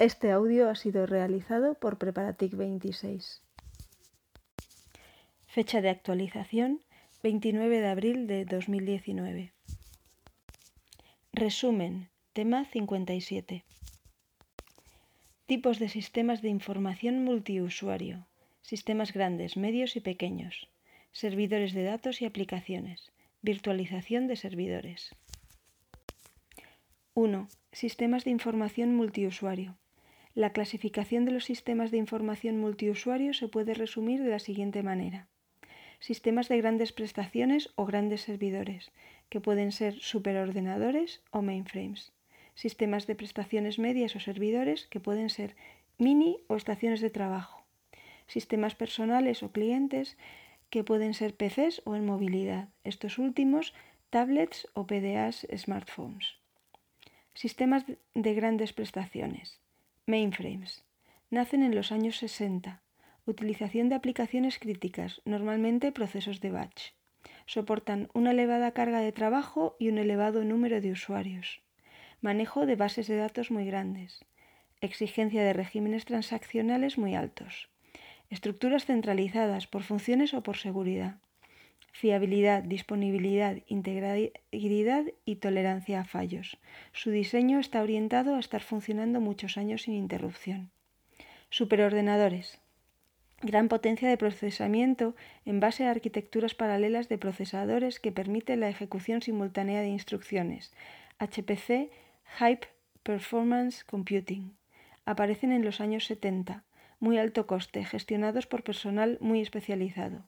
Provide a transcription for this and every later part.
Este audio ha sido realizado por Preparatic 26. Fecha de actualización 29 de abril de 2019. Resumen. Tema 57. Tipos de sistemas de información multiusuario. Sistemas grandes, medios y pequeños. Servidores de datos y aplicaciones. Virtualización de servidores. 1. Sistemas de información multiusuario. La clasificación de los sistemas de información multiusuario se puede resumir de la siguiente manera. Sistemas de grandes prestaciones o grandes servidores, que pueden ser superordenadores o mainframes. Sistemas de prestaciones medias o servidores, que pueden ser mini o estaciones de trabajo. Sistemas personales o clientes, que pueden ser PCs o en movilidad. Estos últimos, tablets o PDAs smartphones. Sistemas de grandes prestaciones. Mainframes. Nacen en los años 60. Utilización de aplicaciones críticas, normalmente procesos de batch. Soportan una elevada carga de trabajo y un elevado número de usuarios. Manejo de bases de datos muy grandes. Exigencia de regímenes transaccionales muy altos. Estructuras centralizadas por funciones o por seguridad. Fiabilidad, disponibilidad, integridad y tolerancia a fallos. Su diseño está orientado a estar funcionando muchos años sin interrupción. Superordenadores. Gran potencia de procesamiento en base a arquitecturas paralelas de procesadores que permiten la ejecución simultánea de instrucciones. HPC, High Performance Computing. Aparecen en los años 70. Muy alto coste, gestionados por personal muy especializado.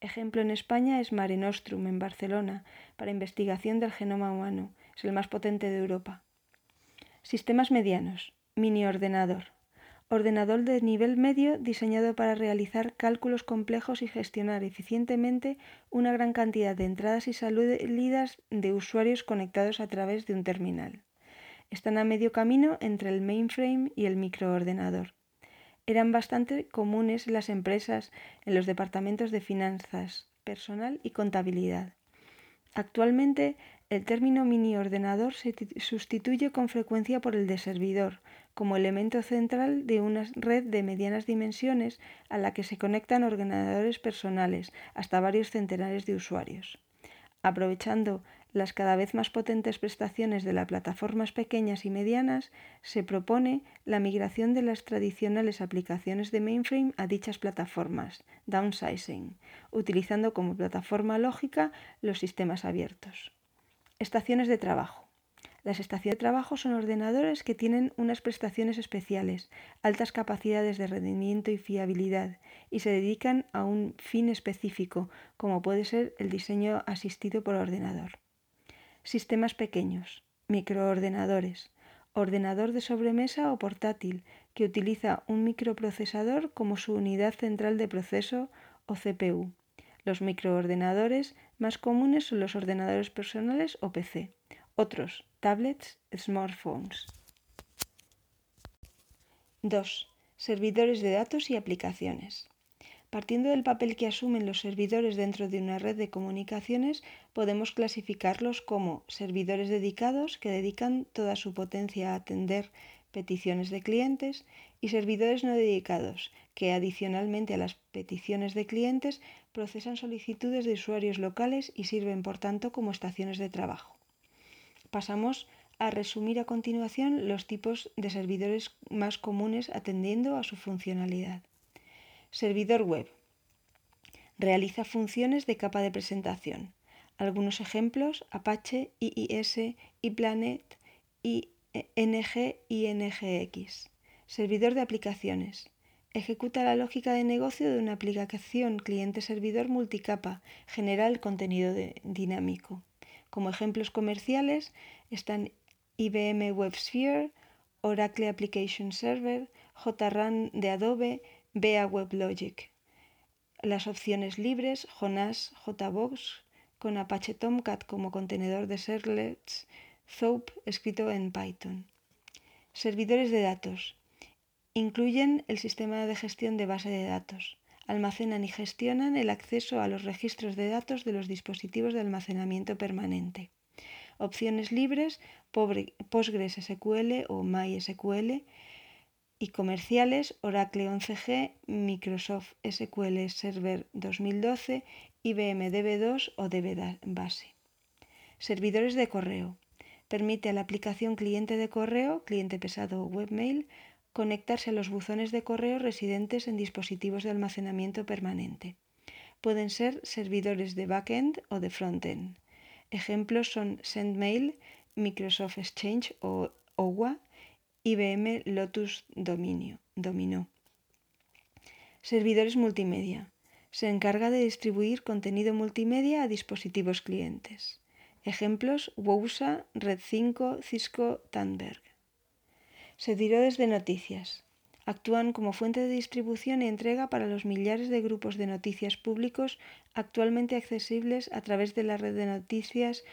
Ejemplo en España es Mare Nostrum, en Barcelona, para investigación del genoma humano. Es el más potente de Europa. Sistemas medianos. Mini ordenador. Ordenador de nivel medio diseñado para realizar cálculos complejos y gestionar eficientemente una gran cantidad de entradas y salidas de usuarios conectados a través de un terminal. Están a medio camino entre el mainframe y el microordenador eran bastante comunes en las empresas, en los departamentos de finanzas, personal y contabilidad. Actualmente, el término mini ordenador se sustituye con frecuencia por el de servidor, como elemento central de una red de medianas dimensiones a la que se conectan ordenadores personales, hasta varios centenares de usuarios. Aprovechando las cada vez más potentes prestaciones de las plataformas pequeñas y medianas, se propone la migración de las tradicionales aplicaciones de mainframe a dichas plataformas, downsizing, utilizando como plataforma lógica los sistemas abiertos. Estaciones de trabajo. Las estaciones de trabajo son ordenadores que tienen unas prestaciones especiales, altas capacidades de rendimiento y fiabilidad, y se dedican a un fin específico, como puede ser el diseño asistido por ordenador. Sistemas pequeños, microordenadores, ordenador de sobremesa o portátil que utiliza un microprocesador como su unidad central de proceso o CPU. Los microordenadores más comunes son los ordenadores personales o PC. Otros, tablets, smartphones. 2. Servidores de datos y aplicaciones. Partiendo del papel que asumen los servidores dentro de una red de comunicaciones, podemos clasificarlos como servidores dedicados que dedican toda su potencia a atender peticiones de clientes y servidores no dedicados que adicionalmente a las peticiones de clientes procesan solicitudes de usuarios locales y sirven por tanto como estaciones de trabajo. Pasamos a resumir a continuación los tipos de servidores más comunes atendiendo a su funcionalidad. Servidor web. Realiza funciones de capa de presentación. Algunos ejemplos, Apache, IIS, iPlanet, ING y NGX. Servidor de aplicaciones. Ejecuta la lógica de negocio de una aplicación cliente-servidor multicapa, genera el contenido dinámico. Como ejemplos comerciales están IBM WebSphere, Oracle Application Server, JRUN de Adobe, Vea WebLogic. Las opciones libres, Jonas, JBox, con Apache Tomcat como contenedor de servlets, Zope escrito en Python. Servidores de datos. Incluyen el sistema de gestión de base de datos. Almacenan y gestionan el acceso a los registros de datos de los dispositivos de almacenamiento permanente. Opciones libres, PostgreSQL o MySQL, y comerciales Oracle 11G, Microsoft SQL Server 2012, IBM DB2 o DB Base. Servidores de correo. Permite a la aplicación cliente de correo, cliente pesado o webmail, conectarse a los buzones de correo residentes en dispositivos de almacenamiento permanente. Pueden ser servidores de backend o de frontend. Ejemplos son SendMail, Microsoft Exchange o OWA, IBM Lotus Dominio, Domino. Servidores multimedia. Se encarga de distribuir contenido multimedia a dispositivos clientes. Ejemplos: Wousa, Red5, Cisco, Tandberg. Servidores de noticias. Actúan como fuente de distribución y entrega para los millares de grupos de noticias públicos actualmente accesibles a través de la red de noticias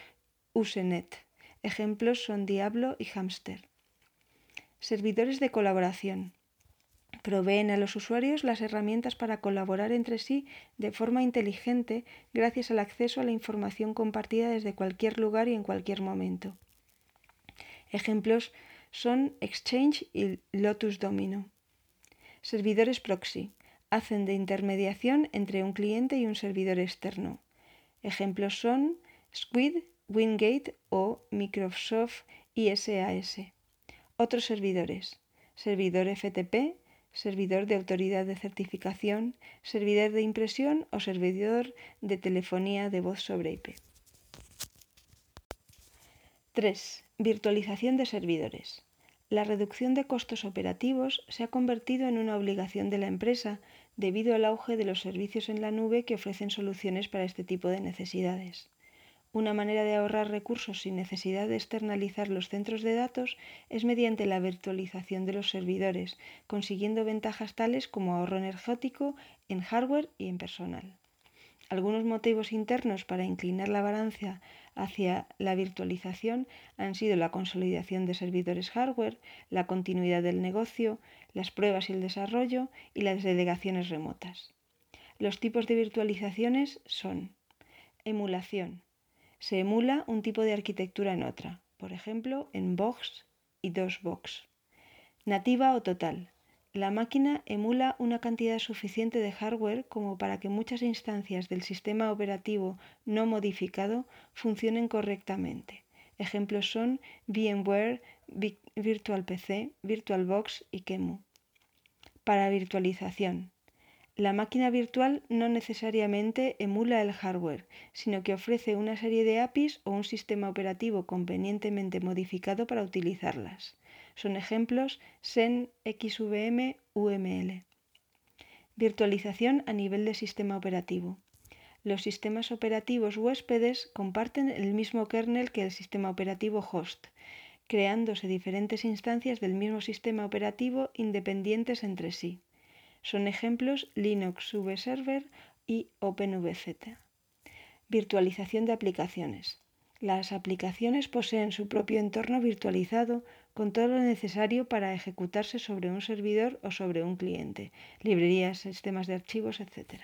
Usenet. Ejemplos son Diablo y Hamster. Servidores de colaboración. Proveen a los usuarios las herramientas para colaborar entre sí de forma inteligente gracias al acceso a la información compartida desde cualquier lugar y en cualquier momento. Ejemplos son Exchange y Lotus Domino. Servidores proxy. Hacen de intermediación entre un cliente y un servidor externo. Ejemplos son Squid, Wingate o Microsoft ISAS. Otros servidores. Servidor FTP, servidor de autoridad de certificación, servidor de impresión o servidor de telefonía de voz sobre IP. 3. Virtualización de servidores. La reducción de costos operativos se ha convertido en una obligación de la empresa debido al auge de los servicios en la nube que ofrecen soluciones para este tipo de necesidades. Una manera de ahorrar recursos sin necesidad de externalizar los centros de datos es mediante la virtualización de los servidores, consiguiendo ventajas tales como ahorro energético en hardware y en personal. Algunos motivos internos para inclinar la balanza hacia la virtualización han sido la consolidación de servidores hardware, la continuidad del negocio, las pruebas y el desarrollo y las delegaciones remotas. Los tipos de virtualizaciones son emulación. Se emula un tipo de arquitectura en otra, por ejemplo, en Box y DOSBox. Nativa o total. La máquina emula una cantidad suficiente de hardware como para que muchas instancias del sistema operativo no modificado funcionen correctamente. Ejemplos son VMware, VirtualPC, VirtualBox y QEMU. Para virtualización. La máquina virtual no necesariamente emula el hardware, sino que ofrece una serie de APIs o un sistema operativo convenientemente modificado para utilizarlas. Son ejemplos SEN, XVM, UML. Virtualización a nivel de sistema operativo. Los sistemas operativos huéspedes comparten el mismo kernel que el sistema operativo host, creándose diferentes instancias del mismo sistema operativo independientes entre sí. Son ejemplos Linux VServer y OpenVZ. Virtualización de aplicaciones. Las aplicaciones poseen su propio entorno virtualizado con todo lo necesario para ejecutarse sobre un servidor o sobre un cliente, librerías, sistemas de archivos, etc.